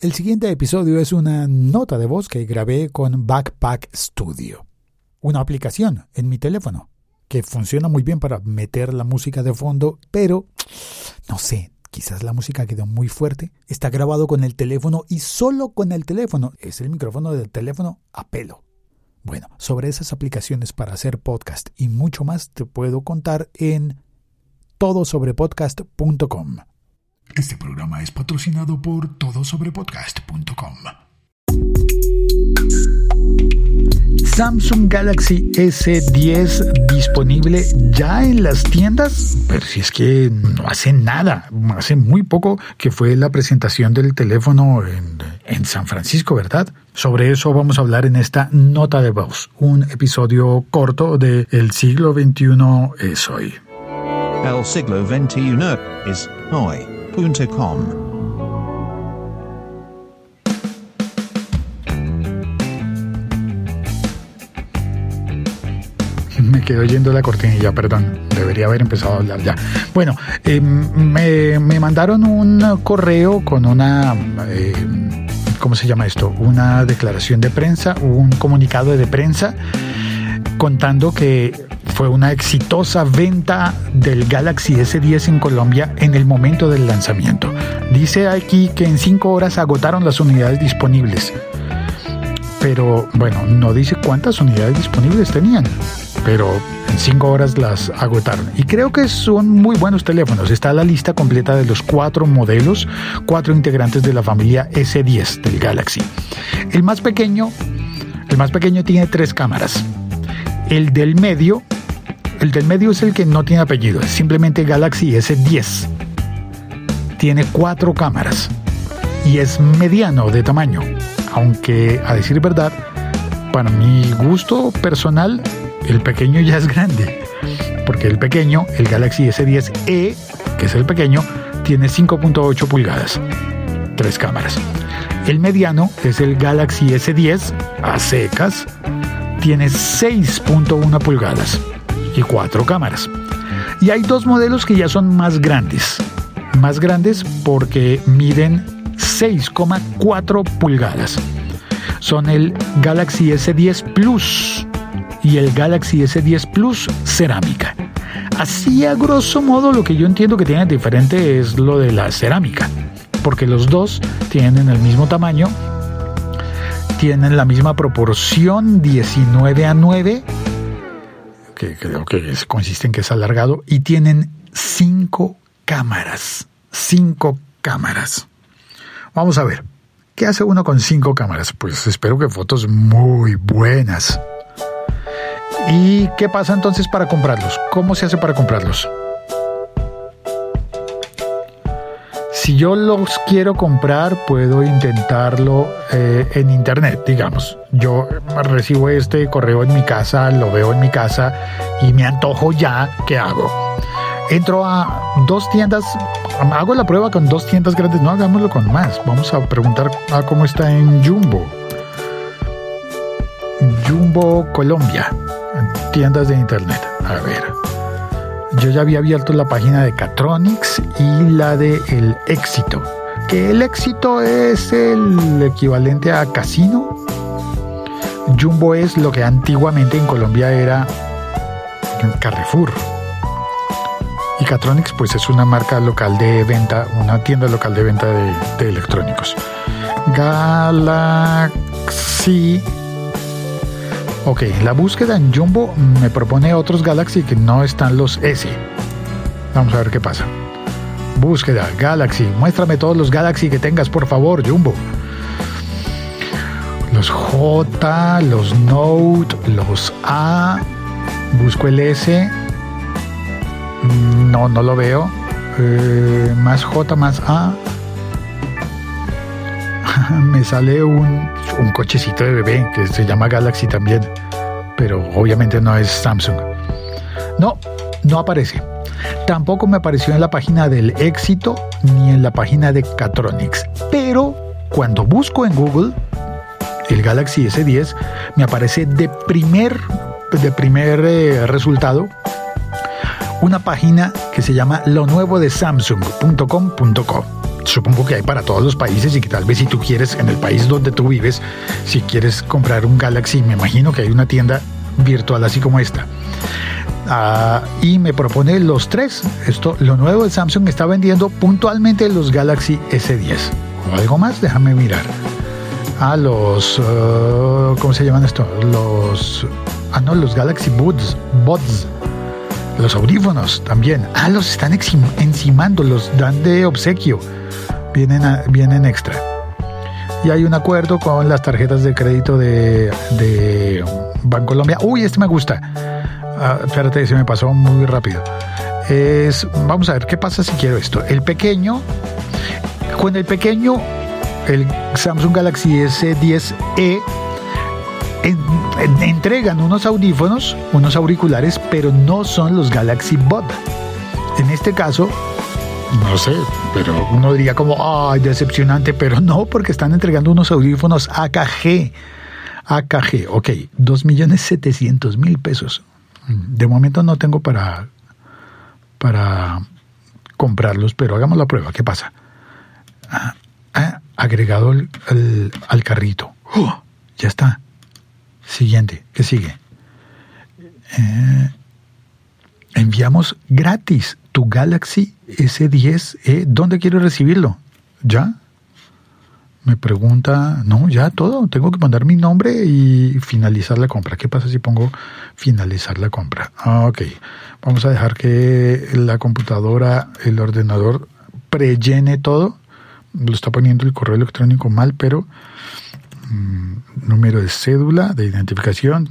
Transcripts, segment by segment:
El siguiente episodio es una nota de voz que grabé con Backpack Studio, una aplicación en mi teléfono que funciona muy bien para meter la música de fondo, pero no sé, quizás la música quedó muy fuerte. Está grabado con el teléfono y solo con el teléfono. Es el micrófono del teléfono a pelo. Bueno, sobre esas aplicaciones para hacer podcast y mucho más te puedo contar en todosobrepodcast.com. Este programa es patrocinado por todosobrepodcast.com. Samsung Galaxy S10 disponible ya en las tiendas, pero si es que no hace nada, hace muy poco que fue la presentación del teléfono en, en San Francisco, ¿verdad? Sobre eso vamos a hablar en esta nota de voz, un episodio corto de El siglo XXI es hoy. El siglo XXI es hoy. Me quedo oyendo la cortinilla, perdón. Debería haber empezado a hablar ya. Bueno, eh, me, me, mandaron un correo con una... Eh, ¿Cómo se llama esto? Una declaración de prensa, un comunicado de prensa contando que fue una exitosa venta del Galaxy S10 en Colombia en el momento del lanzamiento. Dice aquí que en 5 horas agotaron las unidades disponibles. Pero bueno, no dice cuántas unidades disponibles tenían. Pero en 5 horas las agotaron. Y creo que son muy buenos teléfonos. Está la lista completa de los cuatro modelos, cuatro integrantes de la familia S10 del Galaxy. El más pequeño, el más pequeño tiene tres cámaras. El del medio el del medio es el que no tiene apellido, es simplemente Galaxy S10. Tiene cuatro cámaras y es mediano de tamaño, aunque a decir verdad, para mi gusto personal, el pequeño ya es grande, porque el pequeño, el Galaxy S10e, que es el pequeño, tiene 5.8 pulgadas, tres cámaras. El mediano es el Galaxy S10 a secas, tiene 6.1 pulgadas y cuatro cámaras. Y hay dos modelos que ya son más grandes. Más grandes porque miden 6,4 pulgadas. Son el Galaxy S10 Plus y el Galaxy S10 Plus cerámica. Así a grosso modo lo que yo entiendo que tiene diferente es lo de la cerámica, porque los dos tienen el mismo tamaño, tienen la misma proporción 19 a 9 que creo que consiste en que es alargado, y tienen cinco cámaras. Cinco cámaras. Vamos a ver, ¿qué hace uno con cinco cámaras? Pues espero que fotos muy buenas. ¿Y qué pasa entonces para comprarlos? ¿Cómo se hace para comprarlos? Si yo los quiero comprar, puedo intentarlo eh, en internet, digamos. Yo recibo este correo en mi casa, lo veo en mi casa y me antojo ya, ¿qué hago? Entro a dos tiendas, hago la prueba con dos tiendas grandes, no hagámoslo con más. Vamos a preguntar a cómo está en Jumbo. Jumbo Colombia, tiendas de internet. A ver yo ya había abierto la página de Catronics y la de El Éxito, que el éxito es el equivalente a casino. Jumbo es lo que antiguamente en Colombia era Carrefour. Y Catronics pues es una marca local de venta, una tienda local de venta de, de electrónicos. Galaxy Ok, la búsqueda en Jumbo me propone otros Galaxy que no están los S. Vamos a ver qué pasa. Búsqueda, Galaxy. Muéstrame todos los Galaxy que tengas, por favor, Jumbo. Los J, los Note, los A. Busco el S. No, no lo veo. Eh, más J, más A. me sale un, un cochecito de bebé que se llama Galaxy también, pero obviamente no es Samsung. No, no aparece. Tampoco me apareció en la página del éxito ni en la página de Catronics. Pero cuando busco en Google el Galaxy S10, me aparece de primer, de primer eh, resultado una página que se llama lo nuevo de Samsung.com.co supongo que hay para todos los países y que tal vez si tú quieres, en el país donde tú vives, si quieres comprar un Galaxy, me imagino que hay una tienda virtual así como esta. Ah, y me propone los tres. Esto, lo nuevo de Samsung está vendiendo puntualmente los Galaxy S10. O algo más, déjame mirar. A los, uh, ¿cómo se llaman esto? Los, ah no, los Galaxy Buds, Buds. Los audífonos también. Ah, los están encimando, los dan de obsequio. Vienen, vienen extra. Y hay un acuerdo con las tarjetas de crédito de, de Bancolombia. Uy, este me gusta. Ah, espérate, se me pasó muy rápido. Es, vamos a ver qué pasa si quiero esto. El pequeño, con el pequeño, el Samsung Galaxy S10e entregan unos audífonos, unos auriculares, pero no son los Galaxy Bud. En este caso, no sé, pero uno diría como, ay, decepcionante, pero no, porque están entregando unos audífonos AKG. AKG, ok, 2.700.000 pesos. De momento no tengo para, para comprarlos, pero hagamos la prueba. ¿Qué pasa? Ah, ah, agregado al carrito. ¡Oh! ya está. Siguiente, ¿qué sigue? Eh, enviamos gratis tu Galaxy S10. Eh, ¿Dónde quieres recibirlo? ¿Ya? Me pregunta, no, ya todo, tengo que mandar mi nombre y finalizar la compra. ¿Qué pasa si pongo finalizar la compra? Ah, ok, vamos a dejar que la computadora, el ordenador prellene todo. Lo está poniendo el correo electrónico mal, pero número de cédula de identificación.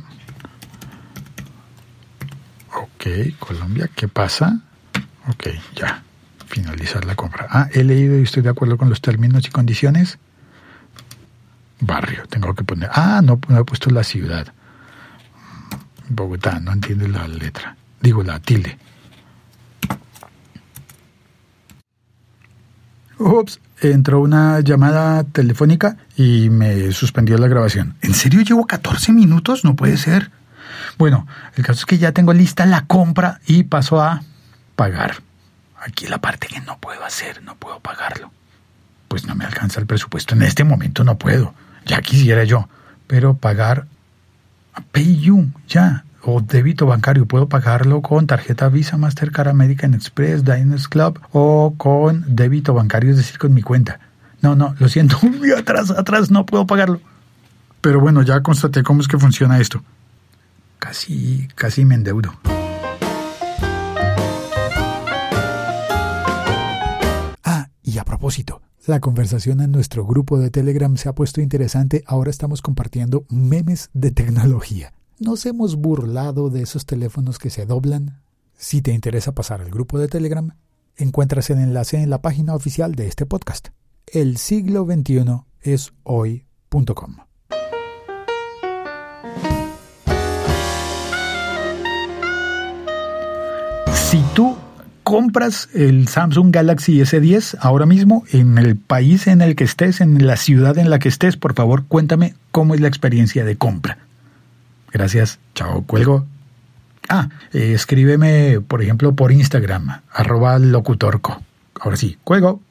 Ok, Colombia, ¿qué pasa? Ok, ya, finalizar la compra. Ah, he leído y estoy de acuerdo con los términos y condiciones. Barrio, tengo que poner. Ah, no, no he puesto la ciudad. Bogotá, no entiendo la letra. Digo la tilde. Ups, entró una llamada telefónica y me suspendió la grabación. ¿En serio llevo 14 minutos? No puede ser. Bueno, el caso es que ya tengo lista la compra y paso a pagar. Aquí la parte que no puedo hacer, no puedo pagarlo. Pues no me alcanza el presupuesto. En este momento no puedo. Ya quisiera yo. Pero pagar a PayU, ya o débito bancario. Puedo pagarlo con tarjeta Visa, Mastercard, American Express, Diners Club o con débito bancario, es decir, con mi cuenta. No, no, lo siento, atrás, atrás, no puedo pagarlo. Pero bueno, ya constaté cómo es que funciona esto. Casi, casi me endeudo. Ah, y a propósito, la conversación en nuestro grupo de Telegram se ha puesto interesante. Ahora estamos compartiendo memes de tecnología. Nos hemos burlado de esos teléfonos que se doblan. Si te interesa pasar al grupo de Telegram, encuentras el enlace en la página oficial de este podcast. El siglo XXI es hoy.com. Si tú compras el Samsung Galaxy S10 ahora mismo en el país en el que estés, en la ciudad en la que estés, por favor cuéntame cómo es la experiencia de compra. Gracias. Chao, cuelgo. Ah, eh, escríbeme, por ejemplo, por Instagram, arroba locutorco. Ahora sí, cuelgo.